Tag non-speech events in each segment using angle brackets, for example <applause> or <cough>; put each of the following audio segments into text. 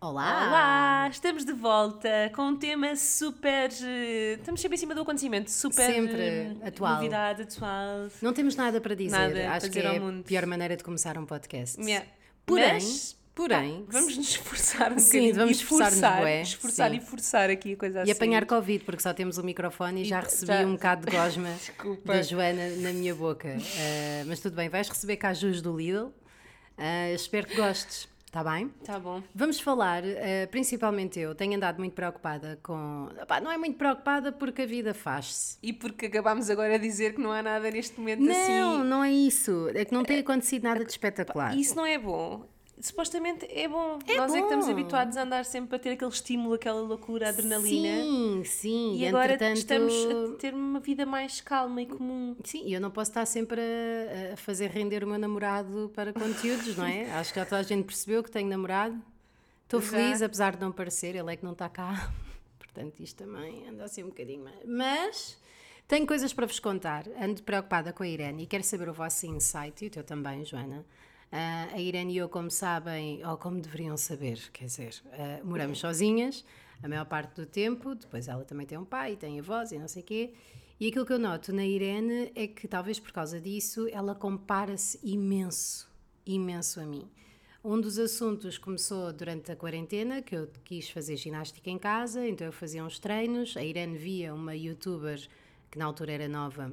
Olá! Olá! Estamos de volta com um tema super. eh, Estamos sempre em cima do acontecimento, super. Sempre eh, atual. Novidade atual. Não temos nada para dizer. Nada Acho que é a pior maneira de começar um podcast. Yeah. Porém, Mas, porém, Vamos nos esforçar um Sim, bocadinho. vamos e esforçar-nos, forçar, bué. esforçar Sim. e forçar aqui a coisa assim. e apanhar Covid, porque só temos o microfone e, já E recebi já- um bocado de gosma <laughs> da Joana na minha boca. Ah, mas tudo bem, vais receber cajus do Lidl. Ah, espero que gostes, está bem? Tá bom. Vamos falar, eh, principalmente eu, tenho andado muito preocupada com. Epá, não é muito preocupada porque a vida faz-se. E porque acabámos agora a dizer que não há nada neste momento Não, assim. não é isso. É que não tem acontecido nada de espetacular. Isso não é bom. Supostamente é bom. É Nós é que estamos bom. habituados a andar sempre a ter aquele estímulo, aquela loucura, adrenalina. Sim, sim. E agora entretanto- estamos a ter uma vida mais calma e comum. Sim, e eu não posso estar sempre a, a fazer render o meu namorado para conteúdos, não é? Acho que já toda a gente percebeu que tenho namorado. Estou feliz, apesar de não parecer, ele é que não está cá. <laughs> Portanto, isto também anda assim um bocadinho mais. Mas tenho coisas para vos contar. Ando preocupada com a Irene e quero saber o vosso insight, e o teu também, Joana. Ah, a Irene e eu, como sabem, ou como deveriam saber, quer dizer, ah, moramos sozinhas a maior parte do tempo, depois ela também tem um pai, tem avós e não sei o quê. E aquilo que eu noto na Irene é que, talvez por causa disso, ela compara-se imenso, imenso a mim. Um dos assuntos começou durante a quarentena, que eu quis fazer ginástica em casa, então eu fazia uns treinos. A Irene via uma youtuber que na altura era nova,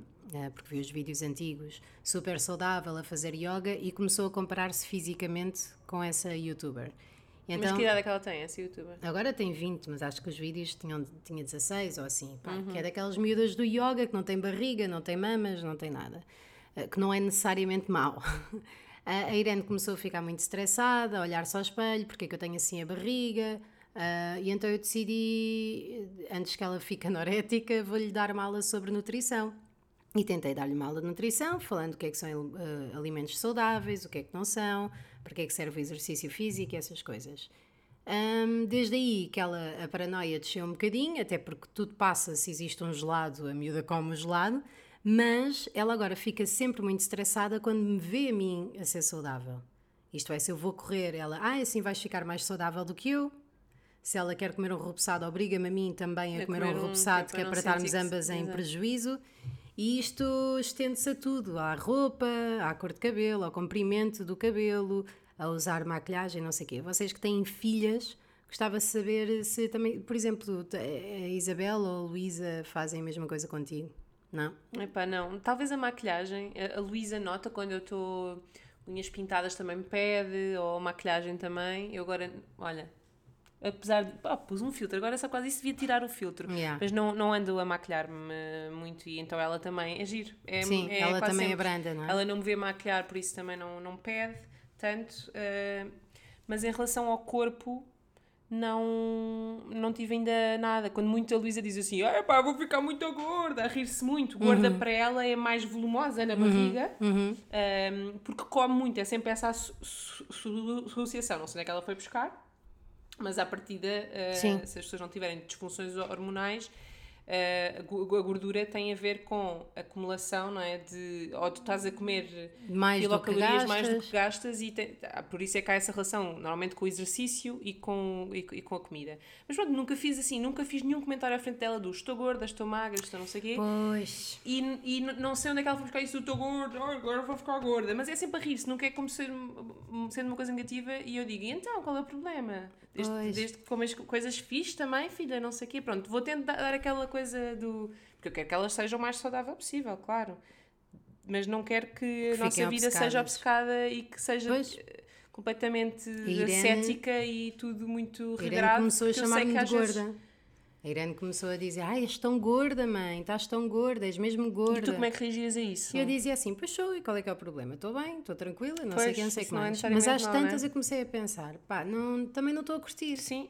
porque viu os vídeos antigos, super saudável a fazer yoga e começou a comparar-se fisicamente com essa youtuber. Mas Então, que idade é que ela tem, essa youtuber? Agora tem 20, mas acho que os vídeos tinham, tinha 16 ou assim. pá, Uhum. Que é daquelas miúdas do yoga que não tem barriga, não tem mamas, não tem nada. Eh, Que não é necessariamente mau. <laughs> A Irene começou a ficar muito estressada, a olhar-se ao espelho, porque é que eu tenho assim a barriga. Ah, e então eu decidi, eh, antes que ela fique <laughs> anorética, vou-lhe dar uma aula sobre nutrição. E tentei dar-lhe uma aula de nutrição, falando o que é que são eh, alimentos saudáveis, o que é que não são, para que é que serve o exercício físico e essas coisas. Ahm, desde aí que ela, a paranoia desceu um bocadinho, até porque tudo passa se existe um gelado, a miúda come o gelado, mas ela agora fica sempre muito estressada quando me vê a mim a ser saudável. Isto é, se eu vou correr, ela, ah, assim vais ficar mais saudável do que eu. Se ela quer comer um repousado, obriga-me a mim também a, A comer, comer um um, repousado, que é para estarmos que- ambas em Exato. prejuízo. E isto estende-se a tudo, à roupa, à cor de cabelo, ao comprimento do cabelo, a usar maquilhagem, não sei o quê. Vocês que têm filhas, gostava de saber se também, por exemplo, a Isabel ou a Luísa fazem a mesma coisa contigo, não? Epá, não. Talvez a maquilhagem, a- Luísa nota quando eu estou unhas pintadas também me pede, ou maquilhagem também. Eu agora, olha, apesar de. Pá, pus um filtro, agora só quase isso devia tirar o filtro. Yeah. Mas não, não ando a maquilhar-me muito e então ela também é giro. É, Sim, é ela também é sempre. branda, não é? Ela não me vê maquilhar, por isso também não, não pede tanto. eh, mas em relação ao corpo, não, não tive ainda nada. Quando muito a Luísa diz assim, ah, pá, vou ficar muito gorda, a rir-se muito. Gorda Uhum. para ela é mais volumosa na barriga, ehm, porque come muito, é sempre essa associação. Não sei onde é que ela foi buscar, mas à partida, Sim. se as pessoas não tiverem disfunções hormonais, a go- a gordura tem a ver com acumulação, não é? De, ou tu estás a comer Mais do quilocalorias mais do que gastas e tem- ah, por isso é que há essa relação normalmente com o exercício e com, e, e com a comida. Mas pronto, nunca fiz assim, nunca fiz nenhum comentário à frente dela do estou gorda, estou magra, estou não sei o quê. Pois. E, e não sei onde é que ela foi buscar isso, estou gorda, agora vou ficar gorda. Mas é sempre a rir-se, nunca é como ser, sendo uma coisa negativa. E eu digo, e então, qual é o problema? Desde, desde que comes coisas fixe também, filha, não sei o quê. Pronto, vou tentar dar aquela coisa do... Porque eu quero que elas sejam o mais saudável possível, claro. Mas não quero que a fiquem nossa vida seja obcecadas. obcecada e que seja Pois. eh, completamente Irene- ascética e tudo muito A Irene regrado. começou a sei chamar-me que de às vezes- gorda. A Irene começou a dizer: Ai, és tão gorda, mãe, estás tão gorda, és mesmo gorda. E tu como é que reagias a isso? E eu dizia assim: Pois sou, e qual é que é o problema? Estou bem, estou tranquila, não sei Pois, o que, não sei que não é mais. Mas necessariamente às não é? tantas eu comecei a pensar: pá, não, também não estou a curtir. Sim,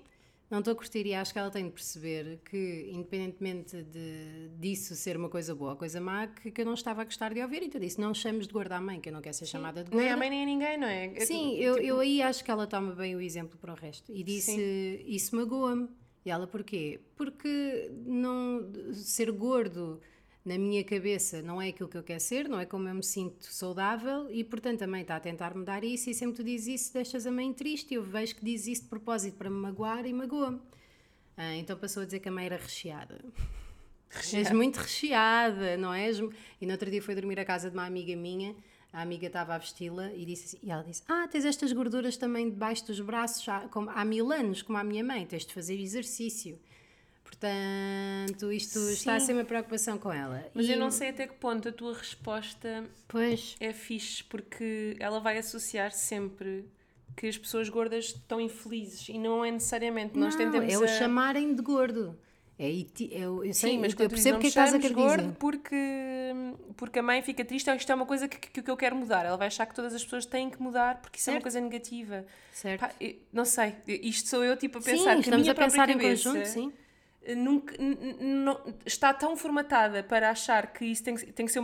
Não estou a curtir e acho que ela tem de perceber que, independentemente de, disso ser uma coisa boa ou coisa má, que, que eu não estava a gostar de ouvir. Então disse: Não chames de gorda à mãe, que eu não quero ser chamada de gorda. nem a mãe nem a ninguém, não é? Sim, eu, eu aí acho que ela toma bem o exemplo para o resto. E disse, isso magoa-me. E ela, porquê? Porque não, ser gordo na minha cabeça não é aquilo que eu quero ser, não é como eu me sinto saudável e, portanto, a mãe está a tentar mudar isso e sempre tu dizes isso, deixas a mãe triste e eu vejo que diz isso de propósito para me magoar e magoa-me. Ah, então passou a dizer que a mãe era recheada. És muito recheada, não és? E no outro dia foi dormir à casa de uma amiga minha, a amiga estava a vesti-la e, disse assim- e ela disse: Ah, tens estas gorduras também debaixo dos braços há, como, há mil anos, como a minha mãe, tens de fazer exercício. Portanto, isto está a Sim. ser uma preocupação com ela. Mas E- eu não sei até que ponto a tua resposta Pois, é fixe, porque ela vai associar sempre que as pessoas gordas estão infelizes e não é necessariamente. Nós não, tentamos é o a- chamarem de gordo. É, iti- é, eu, sei, Sim, mas eu percebo que é que estás a "Não querer gordo dizer. porque, porque a mãe fica triste, isto é uma coisa que, que, que eu quero mudar. Ela vai achar que todas as pessoas têm que mudar porque isso é uma Certo. coisa negativa. Certo. Pá, eu- não sei, isto sou eu tipo a sim, pensar que a estamos minha a pensar própria em cabeça conjunto, sim. Nunca, está tão formatada para achar que isso tem, tem que ser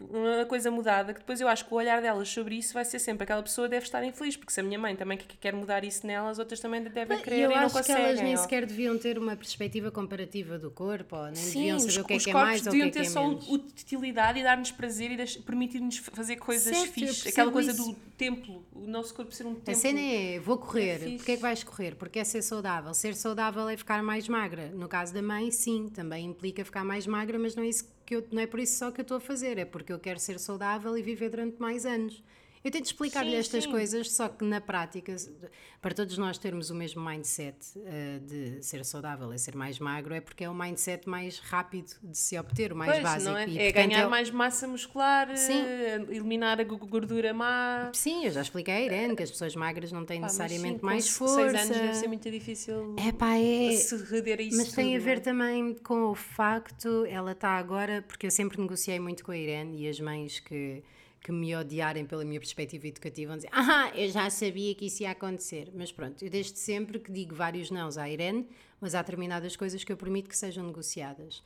uma coisa mudada que depois eu acho que o olhar delas sobre isso vai ser sempre aquela pessoa deve estar infeliz porque se a minha mãe também que- que quer mudar isso nela as outras também devem E querer eu e não acho que conseguem elas nem ou- sequer deviam ter uma perspectiva comparativa do corpo, ou nem Sim, deviam os, saber o que é os que é mais ou o que deviam é que ter é só utilidade e dar-nos prazer e permitir-nos fazer coisas Certo, eu fixes. Aquela coisa isso. do templo, o nosso corpo ser um templo. A cena é, vou correr. fixe. Porquê é que vais correr? Porque é ser saudável. Ser saudável é ficar mais magra. No caso da mãe, sim, também implica ficar mais magra, mas não é, isso que eu, não é por isso só que eu estou a fazer. É porque eu quero ser saudável e viver durante mais anos. Eu tento explicar-lhe Sim, estas sim. coisas, só que na prática, para todos nós termos o mesmo mindset eh, de ser saudável e ser mais magro, é porque é o mindset mais rápido de se obter, o mais Pois, básico. é? E, é portanto, ganhar é mais massa muscular, Sim. eh, eliminar a gordura má. Sim, eu já expliquei a Irene que as pessoas magras não têm Pá, necessariamente sim, mais força. Seis anos deve ser muito difícil É pá, é. se reder a isso Mas tem a tudo, ver é? também com o facto, ela está agora, porque eu sempre negociei muito com a Irene e as mães que, que me odiarem pela minha perspectiva educativa vão dizer: Ah, eu já sabia que isso ia acontecer. Mas pronto, eu desde sempre que digo vários nãos à Irene, mas há determinadas coisas que eu permito que sejam negociadas.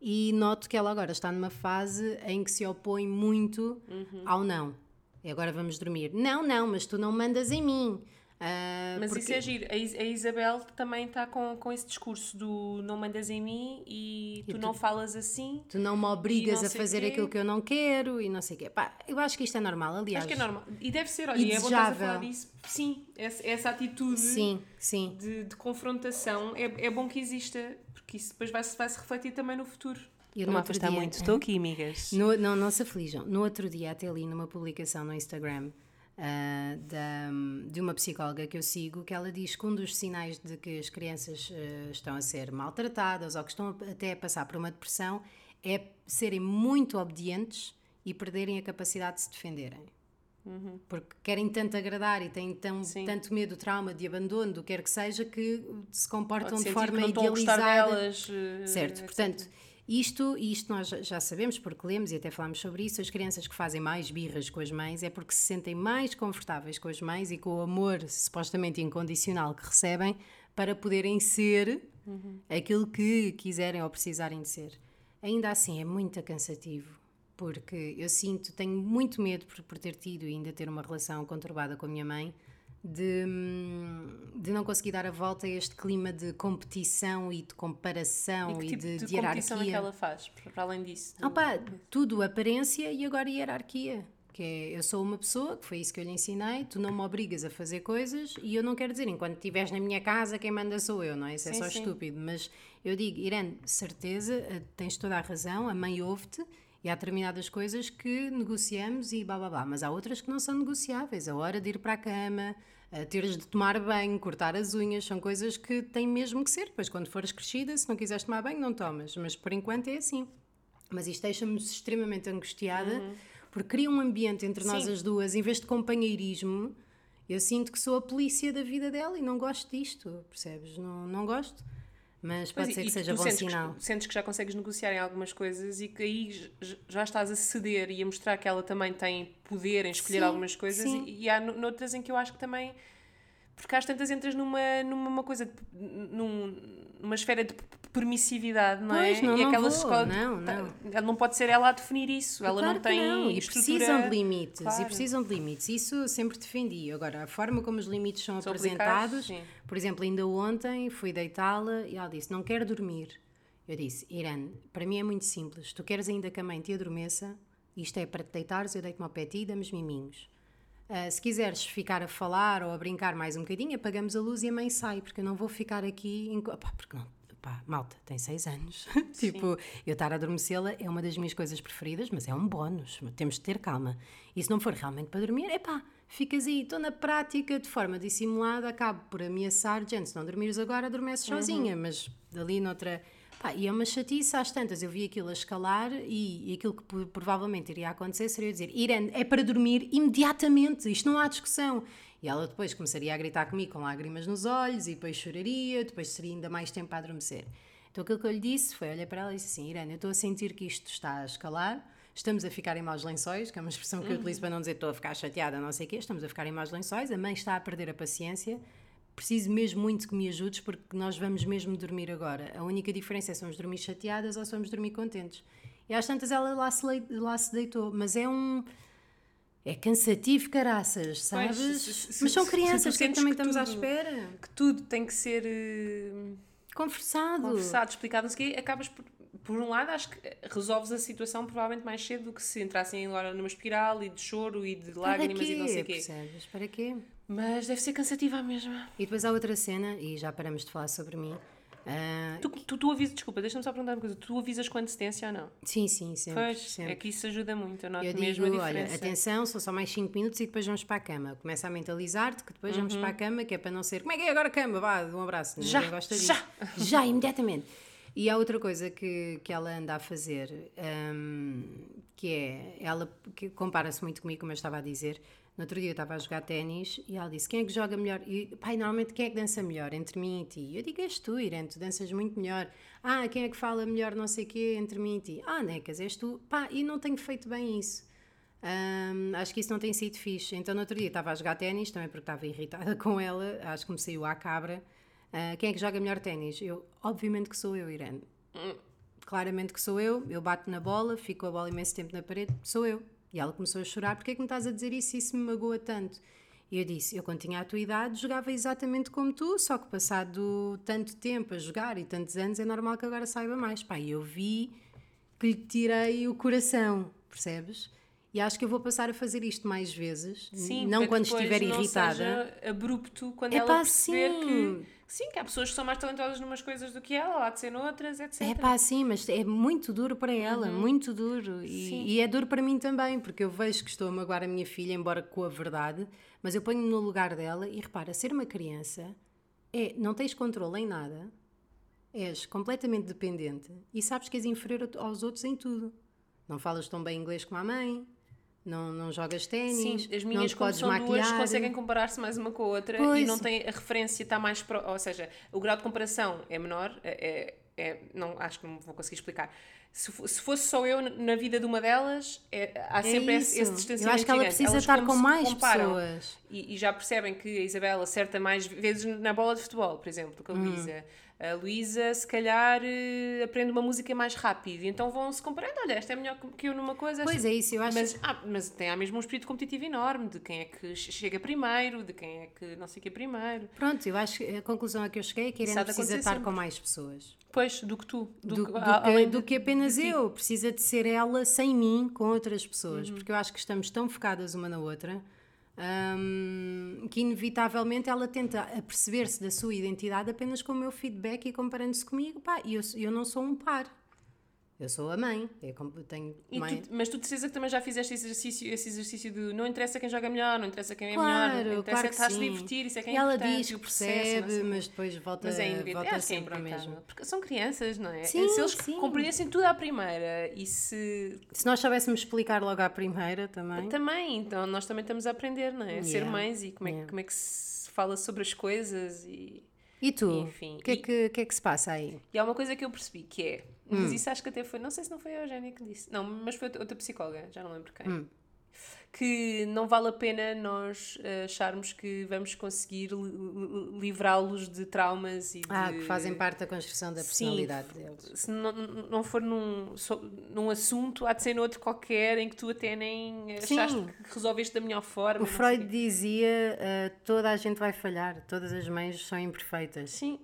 E noto que ela agora está numa fase em que se opõe muito Uhum. ao não. E agora vamos dormir. Não, não, mas tu não mandas em mim. Ah, Mas porque- isso é giro. A Is- a Isabel também está com, com esse discurso do não mandas em mim e tu, não falas assim. Tu não me obrigas E não a fazer quê. aquilo que eu não quero e não sei o quê. Pá, eu acho que isto é normal, aliás. Acho que é normal. E deve ser, olha, E e é bom estás a falar disso. Sim, essa, essa atitude Sim, sim. de, de confrontação é, é bom que exista, porque isso depois vai-se vai -se refletir também no futuro. Eu Não afastar muito. Estou aqui, amigas. No, não, não se aflijam. No outro dia, até li numa publicação no Instagram ah, da, de uma psicóloga que eu sigo, que ela diz que um dos sinais de que as crianças ah, estão a ser maltratadas ou que estão a- até a passar por uma depressão é serem muito obedientes e perderem a capacidade de se defenderem. Porque querem tanto agradar e têm tão, Uhum. Sim. tanto medo do trauma, de abandono, do que quer que seja, que se comportam de forma idealizada. delas. eh, Certo, etc. portanto, isto, e isto nós já- sabemos porque lemos e até falámos sobre isso, as crianças que fazem mais birras com as mães é porque se sentem mais confortáveis com as mães e com o amor supostamente incondicional que recebem para poderem ser aquilo que quiserem ou precisarem de ser. Ainda assim é muito cansativo, porque eu sinto, tenho muito medo por, por ter tido e ainda ter uma relação conturbada com a minha mãe, de, de não conseguir dar a volta a este clima de competição e de comparação E e, que tipo de, de, de competição é que hierarquia. ela faz, para além disso? do- Opa, tudo aparência e agora hierarquia. Que é, eu sou uma pessoa, que foi isso que eu lhe ensinei, tu não me obrigas a fazer coisas e eu não quero dizer, enquanto estiveres na minha casa, quem manda sou eu, não é? Isso é Sim, só sim. estúpido. Mas eu digo, Irene, certeza, eh, tens toda a razão, a mãe ouve-te e há determinadas coisas que negociamos e blá blá blá, mas há outras que não são negociáveis. A hora de ir para a cama, teres de tomar banho, cortar as unhas, são coisas que têm mesmo que ser. Depois, quando fores crescida, se não quiseres tomar banho, não tomas. Mas por enquanto é assim. Mas isto deixa-me extremamente angustiada porque cria um ambiente entre nós Uhum. Sim. as duas, em vez de companheirismo. Eu sinto que sou a polícia da vida dela e não gosto disto, percebes? Não, não gosto. Mas Pois, pode e- ser e que seja bom sentes sinal. Que, sentes que já consegues negociar em algumas coisas e que aí já estás a ceder e a mostrar que ela também tem poder em escolher Sim, algumas coisas sim. e, e há no- noutras em que eu acho que também porque às tantas entras numa, numa uma coisa num- numa esfera de permissividade, não Pois, é? não, e aquela escola não, tá- não. ela não pode ser ela a definir isso, ela Claro não tem não, e estrutura- precisam de limites, e Claro. precisam de limites. Isso eu sempre defendi. Agora, a forma como os limites são, São apresentados, por exemplo, ainda ontem fui deitá-la e ela disse: Não quero dormir. Eu disse, Irene, para mim é muito simples. Tu queres ainda que a mãe te adormeça, isto é para te deitares, eu deito-me ao pé de ti e damos miminhos. Ah, se quiseres ficar a falar ou a brincar mais um bocadinho, apagamos a luz e a mãe sai, porque eu não vou ficar aqui. Em... Porque não, pá, malta, tem seis anos. <laughs> tipo, eu estar a adormecê-la é uma das minhas coisas preferidas, mas é um bónus. Temos de ter calma. E se não for realmente para dormir, é pá, ficas aí. Estou na prática, de forma dissimulada, acabo por ameaçar, gente, se não dormires agora, adormeces sozinha, mas ali noutra. Pá, e é uma chatice às tantas. Eu vi aquilo a escalar e, e aquilo que provavelmente iria acontecer seria eu dizer: Irene, é para dormir imediatamente, isto não há discussão. E ela depois começaria a gritar comigo com lágrimas nos olhos e depois choraria, depois seria ainda mais tempo a adormecer. Então aquilo que eu lhe disse foi: olhei para ela e disse assim: Irene, eu estou a sentir que isto está a escalar. Estamos a ficar em maus lençóis, que é uma expressão que eu utilizo para não dizer estou a ficar chateada, não sei o quê. Estamos a ficar em maus lençóis, a mãe está a perder a paciência. Preciso mesmo muito que me ajudes porque nós vamos mesmo dormir agora. A única diferença é se vamos dormir chateadas ou se vamos dormir contentes. E às tantas ela lá se, lá se deitou, mas é um. É cansativo, caraças, sabes? se- se- mas são crianças, que também que estamos à tudo- espera. Que tudo tem que ser eh, Conversado. conversado, explicado, não sei o quê, acabas por. Por um lado, acho que resolves a situação provavelmente mais cedo do que se entrassem agora numa espiral e de choro e de lágrimas e não sei o quê. Percebes? Para quê? Mas deve ser cansativa a mesma. E depois há outra cena, e já paramos de falar sobre mim. Ah, Tu, tu, tu avisas, desculpa, deixa-me só perguntar uma coisa. Tu avisas com antecedência ou não? sim, sim, sempre. Pois, sempre. é que isso ajuda muito. Eu noto Eu mesmo digo, a olha, diferença. atenção, são só mais 5 minutos e depois vamos para a cama. Começa a mentalizar-te que depois Uhum. vamos para a cama, que é para não ser como é que é agora a cama? Vá, um abraço. Já, Ninguém gosta disso. já. Já, imediatamente. E há outra coisa que, que ela anda a fazer, hum, que é, ela que compara-se muito comigo, como eu estava a dizer. No outro dia eu estava a jogar ténis e ela disse: Quem é que joga melhor? E, pai, normalmente quem é que dança melhor entre mim e ti? Eu digo: És tu, Irene, tu danças muito melhor. Ah, quem é que fala melhor, não sei o quê, entre mim e ti? Ah, Necas, és tu. Pá, e não tenho feito bem isso. Hum, acho que isso não tem sido fixe. Então, no outro dia estava a jogar ténis, também porque estava irritada <laughs> com ela, acho que me saiu à cabra. Ah, quem é que joga melhor ténis? Eu, obviamente que sou eu, Irene. Claramente que sou eu, eu bato na bola, fico a bola imenso tempo na parede, sou eu. E ela começou a chorar, porque é que me estás a dizer isso? Isso me magoa tanto. E eu disse, eu quando tinha a tua idade jogava exatamente como tu, só que passado tanto tempo a jogar e tantos anos é normal que agora saiba mais. Pá, eu vi que lhe tirei o coração, percebes? E acho que eu vou passar a fazer isto mais vezes, Sim, não quando estiver não irritada. seja abrupto quando É ela pá, perceber sim. que sim, que há pessoas que são mais talentosas numas coisas do que ela, há de ser noutras, etc. É pá, sim, mas é muito duro para ela, muito duro. E, e é duro para mim também, porque eu vejo que estou a magoar a minha filha, embora com a verdade, mas eu ponho-me no lugar dela e repara, ser uma criança é, não tens controle em nada, és completamente dependente e sabes que és inferior aos outros em tudo. Não falas tão bem inglês como a mãe, não, não jogas ténis, Sim, as não minhas como podes são duas conseguem comparar-se mais uma com a outra e Pois. não tem a referência está mais pro, ou seja, o grau de comparação é menor, é, é- é- não acho que não vou conseguir explicar. Se, se fosse só eu na vida de uma delas, é- há sempre esse, isso. esse Eu distanciamento acho que ela gigante. precisa Elas estar com mais pessoas. E, e já percebem que a Isabela acerta mais vezes na bola de futebol, por exemplo, do que a Hum. A Luísa, se calhar, eh, aprende uma música mais rápido. Então vão-se comparando. Olha, esta é melhor que eu numa coisa. esta- Pois é isso, eu acho mas, ah, mas tem há mesmo um espírito competitivo enorme de quem é que che- chega primeiro, de quem é que não sei o que primeiro. Pronto, eu acho que a conclusão a que eu cheguei é que Irene precisa estar sempre. com mais pessoas. Pois, do que tu. Do, do, que, do além do de- que apenas eu. Precisa de ser ela sem mim, com outras pessoas. Uhum. Porque eu acho que estamos tão focadas uma na outra hum, que, inevitavelmente, ela tenta aperceber-se da sua identidade apenas com o meu feedback e comparando-se comigo. Pá, eu, eu não sou um par. Eu sou a mãe. Eu com- eu tenho mãe. tu- mas tu de certeza que também já fizeste esse exercício, esse exercício de não interessa quem joga melhor, não interessa quem é Claro, melhor, não interessa claro que que está a divertir, isso é que é ela diz que processo, percebe, mas depois volta, Mas é inevitável. volta é sempre inevitável. mesmo. Porque são crianças, não é? Sim, se eles sim. compreendessem tudo à primeira e se. Se nós soubéssemos explicar logo à primeira também. Também, então nós também estamos a aprender, não é? A ser Yeah. mães e como é, que- Yeah. como é que se fala sobre as coisas e. E tu? Enfim, O que, é que, que é que se passa aí? E há uma coisa que eu percebi que é. Mas Hum. isso acho que até foi. Não sei se não foi a Eugénia que disse. Não, mas foi outra psicóloga, já não lembro quem. Hum. que não vale a pena nós uh, acharmos que vamos conseguir li- li- livrá-los de traumas e Ah, de... que fazem parte da construção da personalidade deles. Se não, não for num, só- num assunto, há de ser noutro qualquer em que tu até nem achaste Sim. que resolveste da melhor forma. O Freud dizia ah, toda a gente vai falhar, todas as mães são imperfeitas. Sim,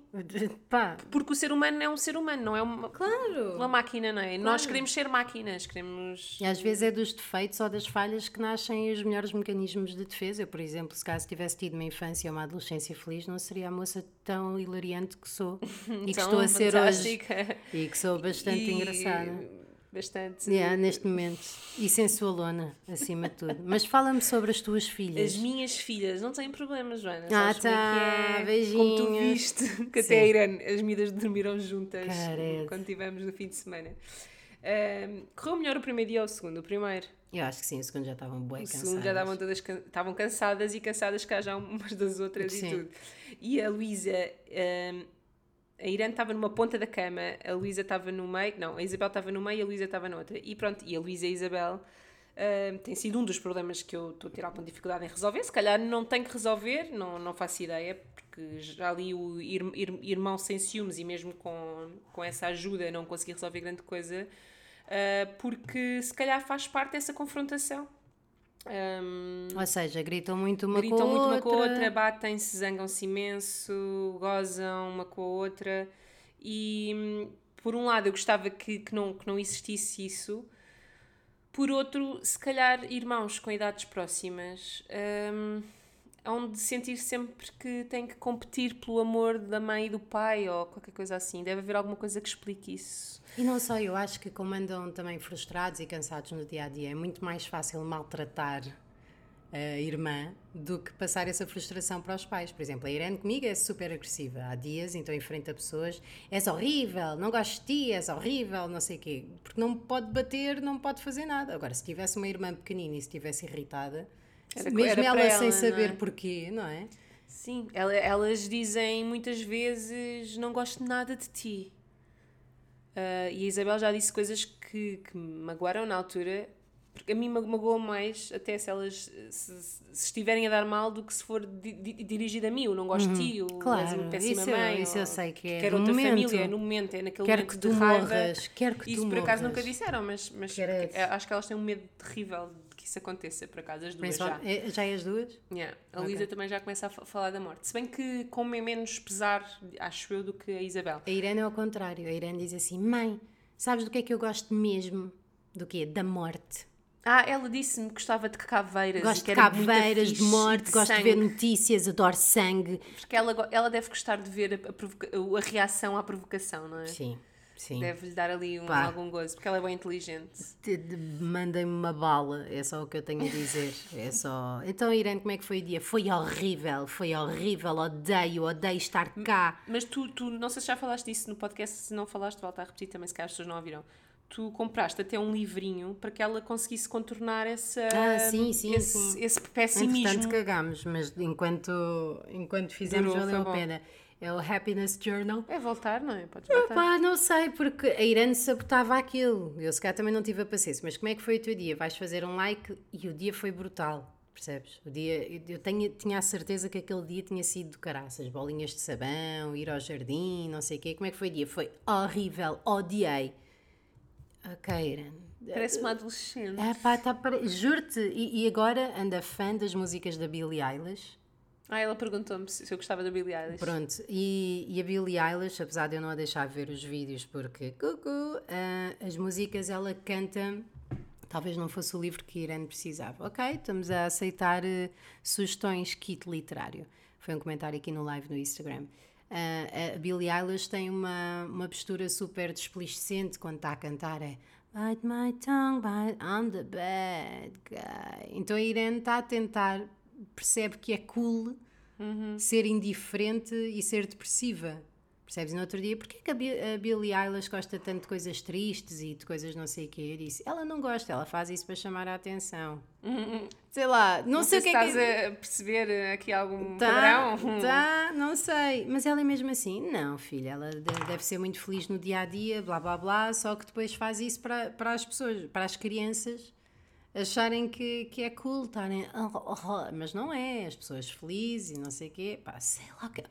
Pá, porque o ser humano é um ser humano, não é uma, claro! uma máquina, não é? Nós queremos ser máquinas, queremos. E às vezes é dos defeitos ou das falhas que nascem os melhores mecanismos de defesa. Eu, por exemplo, se caso tivesse tido uma infância ou uma adolescência feliz, não seria a moça tão hilariante que sou <laughs> e que estou a ser hoje. fantástica. E que sou bastante E engraçada. Bastante. Yeah, neste momento. E sensualona, acima de tudo. Mas fala-me sobre as tuas filhas. As minhas filhas não têm problemas, Joana. Ah, Sabes como é tá, que é? Como tu viste, <laughs> que Sim. até a Irene, as miúdas dormiram juntas quando tivemos no fim de semana. Ahm, correu melhor o primeiro dia ou o segundo? O primeiro. Eu acho que sim, o segundo já estavam bem O cansadas. segundo já estavam todas estavam cansadas e cansadas cá já <laughs> umas das outras Sim. e tudo. E a Luísa, ahm, a Irene estava numa ponta da cama, a Luísa estava no meio, não, a Isabel estava no meio e a Luísa estava na outra. E pronto, e a Luísa e a Isabel ahm, tem sido um dos problemas que eu estou a ter alguma dificuldade em resolver. Se calhar não tenho que resolver, não, não faço ideia, porque já li o Ir- Ir- Irmão Sem Ciúmes e mesmo com, com essa ajuda não consegui resolver grande coisa. ah, porque se calhar faz parte dessa confrontação. Ahm, Ou seja, gritam muito uma gritam com a muito outra. uma com a outra, batem-se, zangam-se imenso, gozam uma com a outra. E hum, por um lado eu gostava que, que, não, que não existisse isso, por outro, se calhar irmãos com idades próximas hum, hão de sentir sempre que têm que competir pelo amor da mãe e do pai ou qualquer coisa assim. Deve haver alguma coisa que explique isso. E não só, eu acho que como andam também frustrados e cansados no dia a dia, é muito mais fácil maltratar a irmã do que passar essa frustração para os pais. Por exemplo, a Irene comigo é super agressiva. Há dias, então enfrenta pessoas, és horrível, não gosto de ti, és horrível, não sei o quê. Porque não pode bater, não pode fazer nada. Agora, se tivesse uma irmã pequenina e se estivesse irritada, Era- mesmo era ela, sem ela, saber é? porquê, não é? Sim, ela- elas dizem muitas vezes não gosto nada de ti. Ah, e a Isabel já disse coisas que, que me magoaram na altura, porque a mim ma- magoou mais até se elas se, se estiverem a dar mal do que se for di, di- dirigido a mim. Eu não gosto de ti, ou és Uhum. Claro, uma péssima isso eu- mãe. isso eu ou sei que é Quer no outra momento. família, é no momento, é naquele Quero momento que de tu raiva. morras, quero que Isso tu por acaso morras. nunca disseram, mas, mas acho que elas têm um medo terrível de que isso aconteça, por acaso, as duas já. É- já é as duas? Yeah. A Ok. Luísa também já começa a fa- falar da morte. Se bem que com menos pesar, acho eu, do que a Isabel. A Irene é ao contrário. A Irene diz assim: Mãe, sabes do que é que eu gosto mesmo? Do quê? Da morte. Ah, ela disse-me que gostava de caveiras. Gosto de caveiras, de morte, de gosto de sangue. ver notícias, adoro sangue. Porque ela, ela deve gostar de ver a, a a reação à provocação, não é? Sim, sim. Deve-lhe dar ali um, Pá. algum gozo, porque ela é bem inteligente. Te- de- Mandem-me uma bala, é só o que eu tenho a dizer. É só. Então, Irene, como é que foi o dia? Foi horrível, foi horrível, odeio, odeio estar cá. Mas tu, tu, não sei se já falaste disso no podcast, se não falaste, volta a repetir também, se calhar as pessoas não ouviram. Tu compraste até um livrinho para que ela conseguisse contornar essa, Ah, sim, sim, esse, sim. esse pessimismo. Entretanto, cagámos, mas enquanto, enquanto fizemos, Durou, valeu a pena. É o Happiness Journal. É voltar, não é? Podes voltar. Pá, não sei, porque a Irene sabotava aquilo. Eu se calhar também não tive a paciência. Mas como é que foi o teu dia? Vais fazer um like e o dia foi brutal. Percebes? O dia, eu- eu tenho, tinha a certeza que aquele dia tinha sido do caraças. Bolinhas de sabão, ir ao jardim, não sei o quê. Como é que foi o dia? Foi horrível, odiei. Ok, Irene. Parece uma adolescente. É pá, tá pare... juro-te. E, e agora anda fã das músicas da Billie Eilish. Ah, ela perguntou-me se eu gostava da Billie Eilish. Pronto, e, e a Billie Eilish, apesar de eu não a deixar ver os vídeos porque cucu, ah, as músicas ela canta, talvez não fosse o livro que Irene precisava. Ok, estamos a aceitar eh, sugestões kit literário. Foi um comentário aqui no live no Instagram. Ah, a Billie Eilish tem uma, uma postura super desplicente quando está a cantar, é Bite my tongue, bite, I'm the bad guy. Então a Irene está a tentar, percebe que é cool ser indiferente e ser depressiva. Percebes? No outro dia, porquê que a, Bi- a Billie Eilish gosta tanto de coisas tristes e de coisas não sei o quê? Eu disse, ela não gosta, ela faz isso para chamar a atenção. Sei lá, não, Não sei sei o que se é estás que... a perceber aqui algum Tá, padrão. tá, não sei. Mas ela é mesmo assim? Não, filha, ela de- deve ser muito feliz no dia a dia, blá blá blá, só que depois faz isso para, para as pessoas, para as crianças, acharem que, que é cool, estarem. "Oh, oh, oh", mas não é, as pessoas felizes e não sei o quê. Pá, sei lá o que.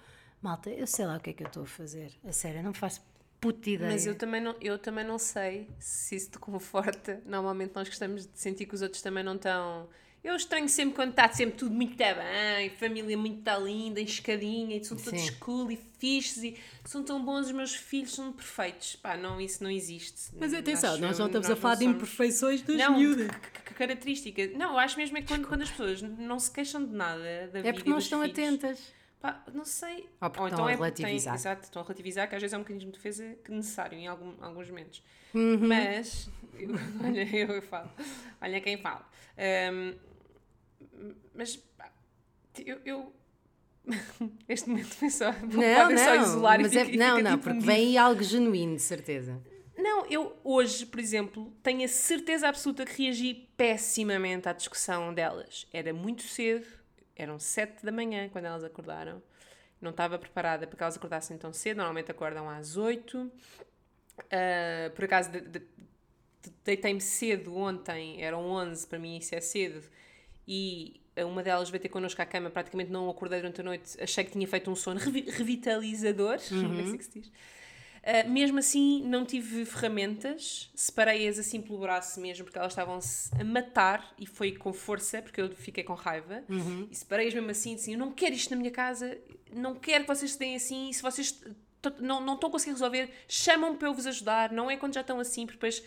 Malta, eu sei lá o que é que eu estou a fazer. A sério, eu não faço puta ideia. Mas eu também, não, eu também não sei se isso te conforta. Normalmente nós gostamos de sentir que os outros também não estão. Eu estranho sempre quando está sempre tudo muito bem, família muito tá linda, escadinha, e são todos Sim. cool e fixes e são tão bons, os meus filhos são perfeitos. Pá, não, isso não existe. Mas atenção, nós, Nós- não estamos nós a falar de somos- imperfeições das Não, miúdas. Característica. Não, eu acho mesmo é que quando, quando as pessoas não se queixam de nada da vida É porque não estão filhos, atentas. Pá, não sei. Ou porque estão a é- relativizar. Tem, exato, estão a relativizar, que às vezes é um mecanismo de defesa que necessário em algum- alguns momentos. Uhum. Mas, eu, <laughs> olha, eu falo. Olha quem fala. Ahm, mas, pá, eu. eu- <laughs> este momento foi só. Não, podem só não, isolar mas e é- não, fica não, tipo porque um vem aí algo genuíno, de certeza. Não, eu hoje, por exemplo, tenho a certeza absoluta que reagi pessimamente à discussão delas. Era muito cedo, eram sete da manhã quando elas acordaram. Não estava preparada para que elas acordassem tão cedo, normalmente acordam às oito. Ah, por acaso, de- de- de- deitei-me cedo ontem, eram 11, para mim isso é cedo, e uma delas veio ter connosco à cama, praticamente não acordei durante a noite, achei que tinha feito um sono revi- revitalizador, <laughs> não é assim que se diz. Uh, mesmo assim, não tive ferramentas, separei-as assim pelo braço mesmo, porque elas estavam-se a matar e foi com força, porque eu fiquei com raiva. E separei-as mesmo assim, assim: eu não quero isto na minha casa, não quero que vocês se deem assim. Se vocês não, não estão a conseguir resolver, chamam-me para eu vos ajudar. Não é quando já estão assim, porque depois.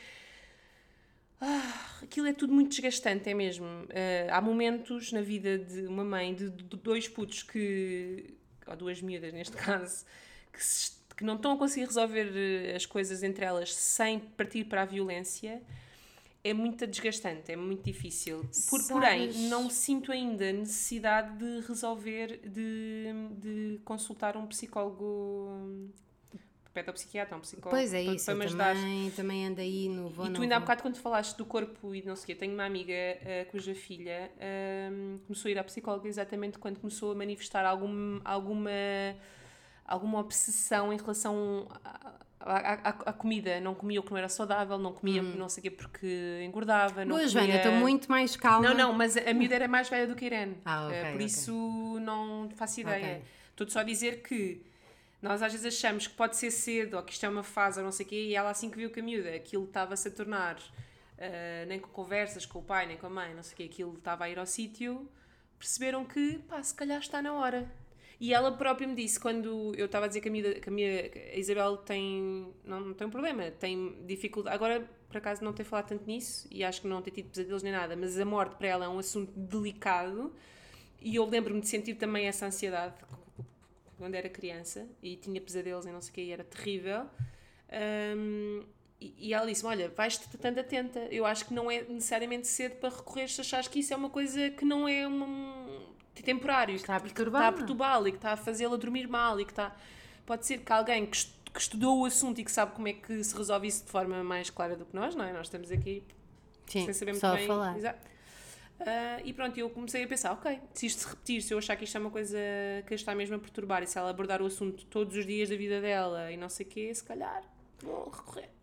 Ah, aquilo é tudo muito desgastante, é mesmo. Uh, há momentos na vida de uma mãe de, de dois putos que. ou duas miúdas neste <laughs> caso, que, se- que não estão a conseguir resolver eh, as coisas entre elas sem partir para a violência. É muito desgastante, é muito difícil. Por, porém, não sinto ainda a necessidade de resolver, de, de consultar um psicólogo pedopsiquiatra, um psicólogo Pois é para- isso, para me ajudar. também, também ando aí no vou E tu ainda há bocado quando falaste do corpo e não sei o quê, tenho uma amiga eh, cuja filha ehm, começou a ir à psicóloga exatamente quando começou a manifestar algum, alguma, alguma obsessão em relação à, comida. Não comia o que não era saudável, não comia não sei o quê porque engordava. Não Boa, comia... Joana, estou muito mais calma. Não, não, mas a miúda era mais velha do que a Irene. Ah, ok, Eh, por ok. isso não faço ideia. Ok. Estou só a dizer que nós às vezes achamos que pode ser cedo ou que isto é uma fase ou não sei o quê, e ela assim que viu que a miúda aquilo estava-se a tornar, eh, nem com conversas com o pai, nem com a mãe, não sei o quê, aquilo estava a ir ao sítio, perceberam que, pá, se calhar está na hora. E ela própria me disse, quando eu estava a dizer que a, miúda, que a, minha, a Isabel tem, não, não tem um problema, tem dificuldade, agora por acaso não tem falado tanto nisso, e acho que não tem tido pesadelos nem nada, mas a morte para ela é um assunto delicado, e eu lembro-me de sentir também essa ansiedade quando era criança e tinha pesadelos e não sei o que, e era terrível. Hum, e, ela disse: Olha, vais-te estando atenta. Eu acho que não é necessariamente cedo para recorrer se achares que isso é uma coisa que não é um, temporário, Está a que- que perturbá-la. está a perturbá-la e que está a fazê-la dormir mal e que está. Pode ser que alguém que, est- que estudou o assunto e que sabe como é que se resolve isso de forma mais clara do que nós, não é? Nós estamos aqui Sim, sem saber muito só bem. falar. Exato. Ah, e pronto, eu comecei a pensar, ok, se isto se repetir, se eu achar que isto é uma coisa que está mesmo a perturbar e se ela abordar o assunto todos os dias da vida dela e não sei o quê, se calhar.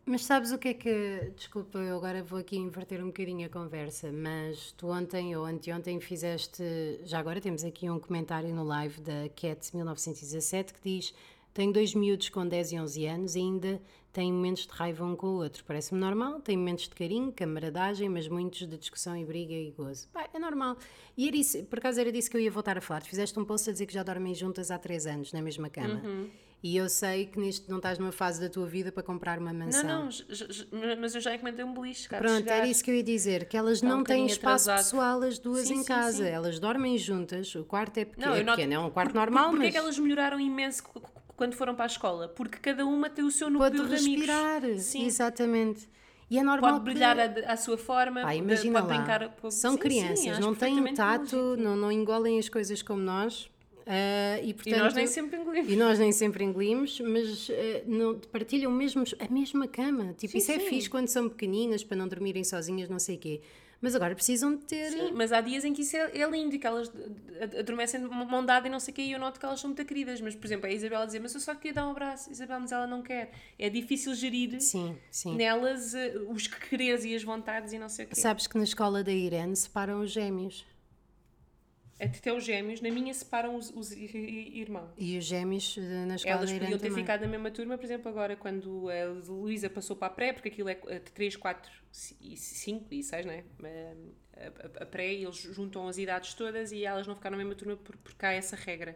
Mas sabes o que é que. Desculpa, eu agora vou aqui inverter um bocadinho a conversa, mas tu ontem ou anteontem fizeste. Já agora temos aqui um comentário no live da Cat 1917 que diz: Tenho dois miúdos com 10 e 11 anos e ainda têm momentos de raiva um com o outro. Parece-me normal, têm momentos de carinho, camaradagem, mas muitos de discussão e briga e gozo. Pá, é normal. E era isso, por acaso era disso que eu ia voltar a falar. Tu fizeste um post a dizer que já dormem juntas há 3 anos na mesma cama. E eu sei que neste não estás numa fase da tua vida para comprar uma mansão. Não, não, mas eu já encomendei um beliche. Pronto, era isso que eu ia dizer, que elas Está um não têm espaço atrasado. pessoal as duas Sim, em sim, casa, sim. elas dormem juntas, o quarto é pequeno, Não, é, eu noto- pequeno, é um quarto Por- normal, Porquê mas é que elas melhoraram imenso quando foram para a escola? Porque cada uma tem o seu núcleo pode de amigos. respirar, Sim. exatamente. E é normal Pode brilhar que... à, à sua forma, pode- imagina pode lá, brincar. são crianças, não têm tato, não, não engolem as coisas como nós, ah, e E portanto... nós nem sempre engolimos. E nós nem sempre engolimos, mas eh, não, partilham mesmo a mesma cama. Tipo, Sim, isso é sim. fixe quando são pequeninas, para não dormirem sozinhas, não sei o quê. Mas agora precisam de ter. Sim, mas há dias em que isso é, é lindo e que elas adormecem de mão dada e não sei o quê, e eu noto que elas são muito queridas. Mas, por exemplo, a Isabela dizer, mas eu só queria dar um abraço, Isabel, mas ela não quer. É difícil gerir Sim, sim. nelas eh, os quereres e as vontades e não sei o quê. Sabes que na escola da Irene separam os gêmeos. Até os gêmeos, na minha separam os, os irmãos. E os gêmeos eh, na escola Elas podiam ter também. ficado na mesma turma, por exemplo, agora quando a Luísa passou para a pré, porque aquilo é 3, 4 e 5 e 6, não é? A, a- a pré, eles juntam as idades todas e elas não ficaram na mesma turma por- porque há essa regra.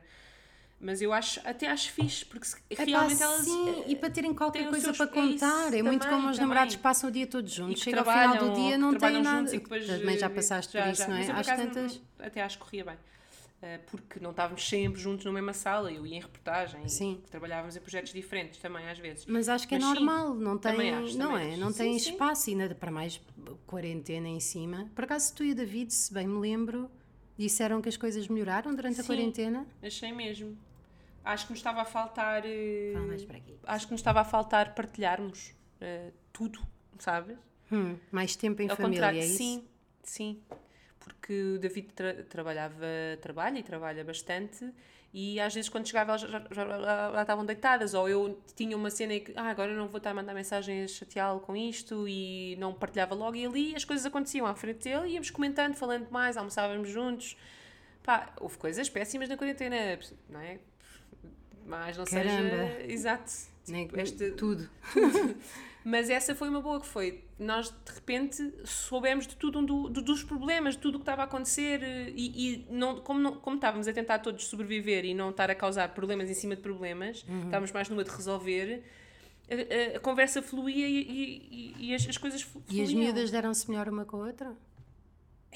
Mas eu acho, até acho fixe, porque se- Epá, realmente elas. sim, eh, e para terem qualquer têm coisa para é contar. É, muito também, como os também. namorados passam o dia todos juntos. Chega ao final do dia não trabalham nada. depois, Também já eh, passaste já, por isso, já. não é? Às tantas. não- até acho que corria bem. Eh, porque não estávamos sempre juntos na mesma sala, eu ia em reportagem, Sim. trabalhávamos em projetos diferentes também às vezes. Mas acho que é Mas sim, normal, não tem, acho, não é? acho. Não Sim, tem sim. espaço e ainda para mais quarentena em cima. Por acaso tu e o David, se bem me lembro, disseram que as coisas melhoraram durante a Sim. quarentena? Achei mesmo. Acho que nos estava a faltar. eh, Fala mais para aqui. acho que nos estava a faltar partilharmos eh, tudo, sabes? Hum, mais tempo em Ao família, é isso? sim, sim. Porque o David tra- trabalhava, trabalha e trabalha bastante e às vezes quando chegava elas já, já, já- já estavam deitadas ou eu tinha uma cena em que ah, agora não vou estar a mandar mensagens chateá-lo com isto e não partilhava logo e ali as coisas aconteciam à frente dele e íamos comentando, falando mais, almoçávamos juntos. Pá, houve coisas péssimas na quarentena, não é? Mas não Caramba. seja... Exato. Nem- Tipo, esta- <laughs> Tudo. mas essa foi uma boa que foi. Nós de repente soubemos de tudo do, do- dos problemas, de tudo o que estava a acontecer eh, e, e não, como, não, como estávamos a tentar todos sobreviver e não estar a causar problemas em cima de problemas, Uhum. estávamos mais numa de resolver, a, a- a conversa fluía e, e- e- as, as coisas flu- E as fluíam. miúdas deram-se melhor uma com a outra?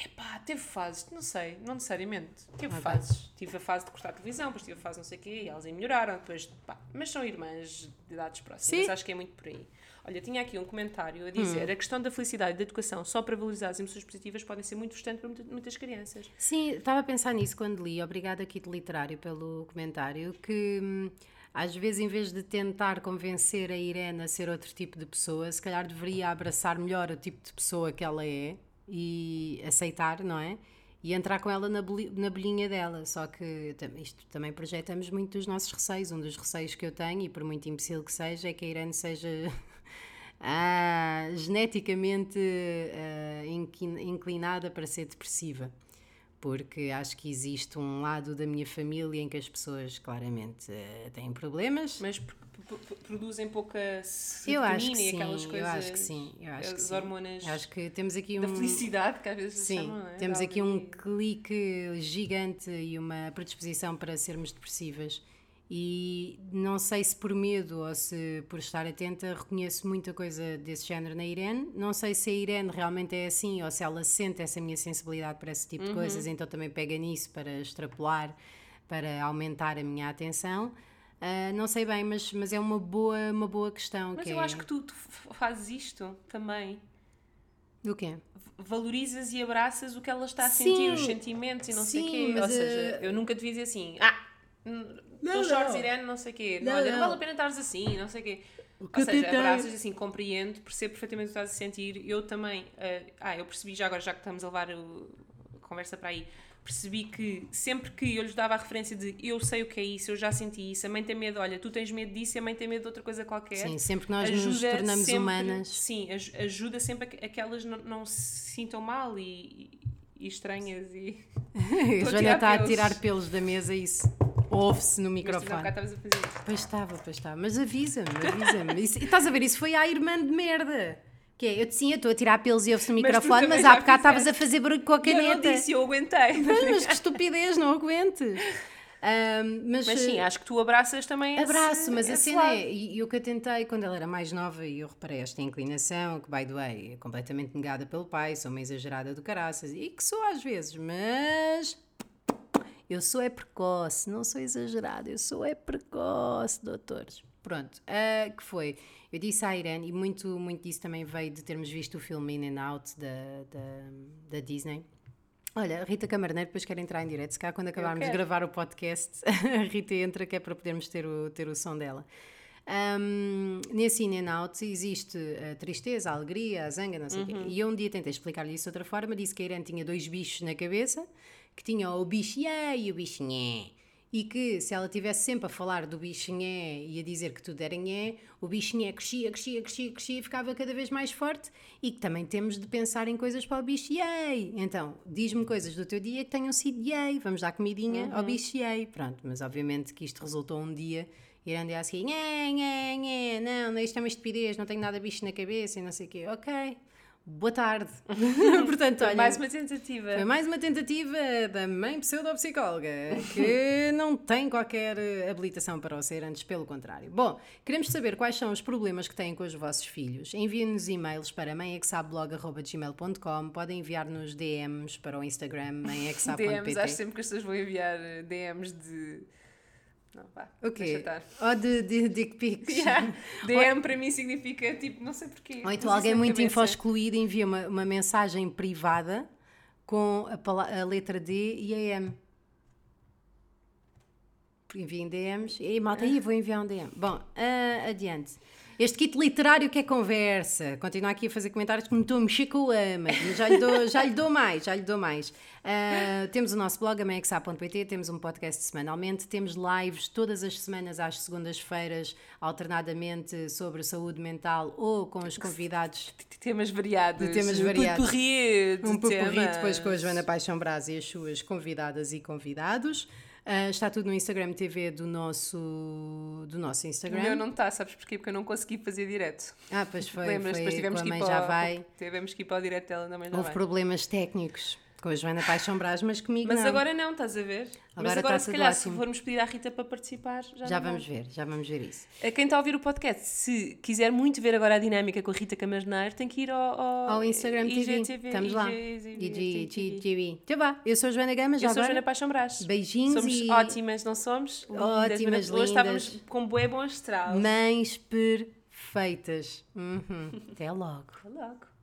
Epá, teve fases, não sei, não necessariamente. Teve Ok. fases. Tive a fase de cortar a televisão, depois tive a fase não sei o quê, e elas aí melhoraram, depois, pá, mas são irmãs de idades próximas, Sim. acho que é muito por aí. Olha, tinha aqui um comentário a dizer: a questão da felicidade e da educação só para valorizar as emoções positivas podem ser muito frustrante para muita- muitas crianças. Sim, estava a pensar nisso quando li. Obrigada, Kit Literário, pelo comentário. Que hum, às vezes, em vez de tentar convencer a Irene a ser outro tipo de pessoa, se calhar deveria abraçar melhor o tipo de pessoa que ela é e aceitar, não é? E entrar com ela na, bolhinha dela. Só que isto também projetamos muito dos nossos receios. Um dos receios que eu tenho, e por muito imbecil que seja, é que a Irene seja. <laughs> ah, geneticamente ah, inclinada para ser depressiva. Porque acho que existe um lado da minha família em que as pessoas claramente ah, têm problemas. Mas pr- pr- pr- produzem pouca Eu acho que serotonina e aquelas eu coisas. acho que sim, eu acho que as sim. hormonas Eu Acho que temos aqui da um. felicidade, que às vezes Sim, chamam, não é? temos aqui um clique gigante e uma predisposição para sermos depressivas. E não sei se por medo ou se por estar atenta reconheço muita coisa desse género na Irene. Não sei se a Irene realmente é assim ou se ela sente essa minha sensibilidade para esse tipo Uhum. de coisas, então também pega nisso para extrapolar, para aumentar a minha atenção. Ah, não sei bem, mas, mas é uma boa, uma boa questão. Mas que eu é... acho que tu, tu fazes isto também. Do quê? valorizas e abraças o que ela está a Sim. sentir, os sentimentos e não sei o Sim, quê. Ou seja, eh, eu nunca te vi dizer assim, ah, não, shorts. Irene, não sei o quê. Não, Olha, não não. vale a pena estares assim, não sei o quê. que Ou seja, abraças assim, compreendo, percebo perfeitamente o que estás a sentir. Eu também, eh, ah, eu percebi já agora, já que estamos a levar o- a conversa para aí, percebi que sempre que eu lhes dava a referência de eu sei o que é isso, eu já senti isso, a mãe tem medo, olha, tu tens medo disso e a mãe tem medo de outra coisa qualquer. Sim, sempre que nós nos tornamos sempre- humanas. Sim, aj- ajuda sempre a que, elas não, não se sintam mal e, e estranhas e. <laughs> <laughs> A Joana está a tirar pelos da mesa isso ouve-se no Mas microfone. estavas a fazer isso. Pois estava, pois estava. Mas avisa-me, avisa-me. Isso- Estás a ver, isso foi à irmã de merda. Que é, eu sim, eu estou a tirar pelos e ouve-se no Mas tu microfone, também mas já há bocado estavas a fazer barulho com a Eu caneta. não disse, eu aguentei. Mas, mas que estupidez, não aguentes. Ahm, mas, Mas sim, acho que tu abraças também esse- Abraço, mas a esse cena lado. é, e e o que eu tentei quando ela era mais nova e eu reparei esta inclinação, que by the way é completamente negada pelo pai, sou uma exagerada do caraças, e que sou às vezes, mas eu sou é precoce, não sou exagerada, eu sou é precoce, doutores. Pronto, ah, que foi? Eu disse à Irene, e muito, muito disso também veio de termos visto o filme In and Out da, da, da Disney. Olha, Rita Camarneiro depois quer entrar em direto, se calhar quando acabarmos de gravar o podcast, <laughs> a Rita entra que é para podermos ter o, ter o som dela. Um, nesse in and out existe a tristeza, a alegria, a zanga, não sei o quê. E eu um dia tentei explicar-lhe isso de outra forma, disse que a Irene tinha dois bichos na cabeça, que tinha o yeah, e o bicho nhé. E que se ela estivesse sempre a falar do bichinhé e a dizer que tudo era nhé, o bichinhé crescia, crescia, crescia, crescia e ficava cada vez mais forte e que também temos de pensar em coisas para o bicho yay. Então, diz-me coisas do teu dia que tenham sido yay, vamos dar comidinha ao bicho yay. Pronto, mas obviamente que isto resultou um dia ir andar assim, nhé, nhé, nhé, não, isto é uma estupidez, não tenho nada bicho na cabeça e não sei o quê. Ok, boa tarde. <laughs> Portanto, olha, Mais uma tentativa. foi mais uma tentativa da mãe pseudopsicóloga, que <laughs> não tem qualquer eh, habilitação para o ser, antes pelo contrário. Bom, queremos saber quais são os problemas que têm com os vossos filhos. Enviem-nos e-mails para mãeexablog.gmail.com podem enviar-nos DMs para o Instagram <laughs> DMs, acho sempre que as pessoas vão enviar eh, DMs de. Não, vá. O quê? Ou de, de dick pics. <laughs> Yeah. <laughs> DM para mim significa tipo, não sei porquê. Ou então alguém muito cabeça. info-excluído envia uma, uma mensagem privada com a, a letra D e a M. Enviem DMs. E malta, aí vou enviar um DM. Bom, ah, adiante. Este kit literário que é conversa. Continua aqui a fazer comentários que me estou a mexer com o ama. mas Já lhe dou, já lhe dou mais, já lhe dou mais. Ah, temos o nosso blog, amexá.pt, temos um podcast semanalmente, temos lives todas as semanas às segundas-feiras, alternadamente sobre saúde mental ou com os convidados De temas variados. De temas Um variados. potpourri de um depois com a Joana Paixão Braz e as suas convidadas e convidados. Ah, está tudo no Instagram TV do nosso, do nosso O Instagram. meu não está, sabes porquê? Porque eu não consegui fazer direto. Ah, pois foi, Lembras? foi Depois tivemos que ir para já o- vai. Tivemos que ir para o direto dela da mãe já Houve vai. problemas técnicos com a Joana Paixão Braz, mas comigo Mas não. agora não, estás a ver? Mas Agora agora, está se calhar, ótimo. se formos pedir à Rita para participar, já, já vamos ver, já vamos ver isso. A Quem está a ouvir o podcast, se quiser muito ver agora a dinâmica com a Rita Camarneiro, tem que ir ao, ao, Ao Instagram TV, IGTV, estamos lá. IGTV. Então vá, eu sou a Joana Gama, já Eu sou a agora. Joana Paixão Brás. Beijinhos Somos ótimas, não somos? Ótimas, Lindas. Hoje estávamos com bué bom astral. Mães perfeitas. Uhum. Até logo. Até logo.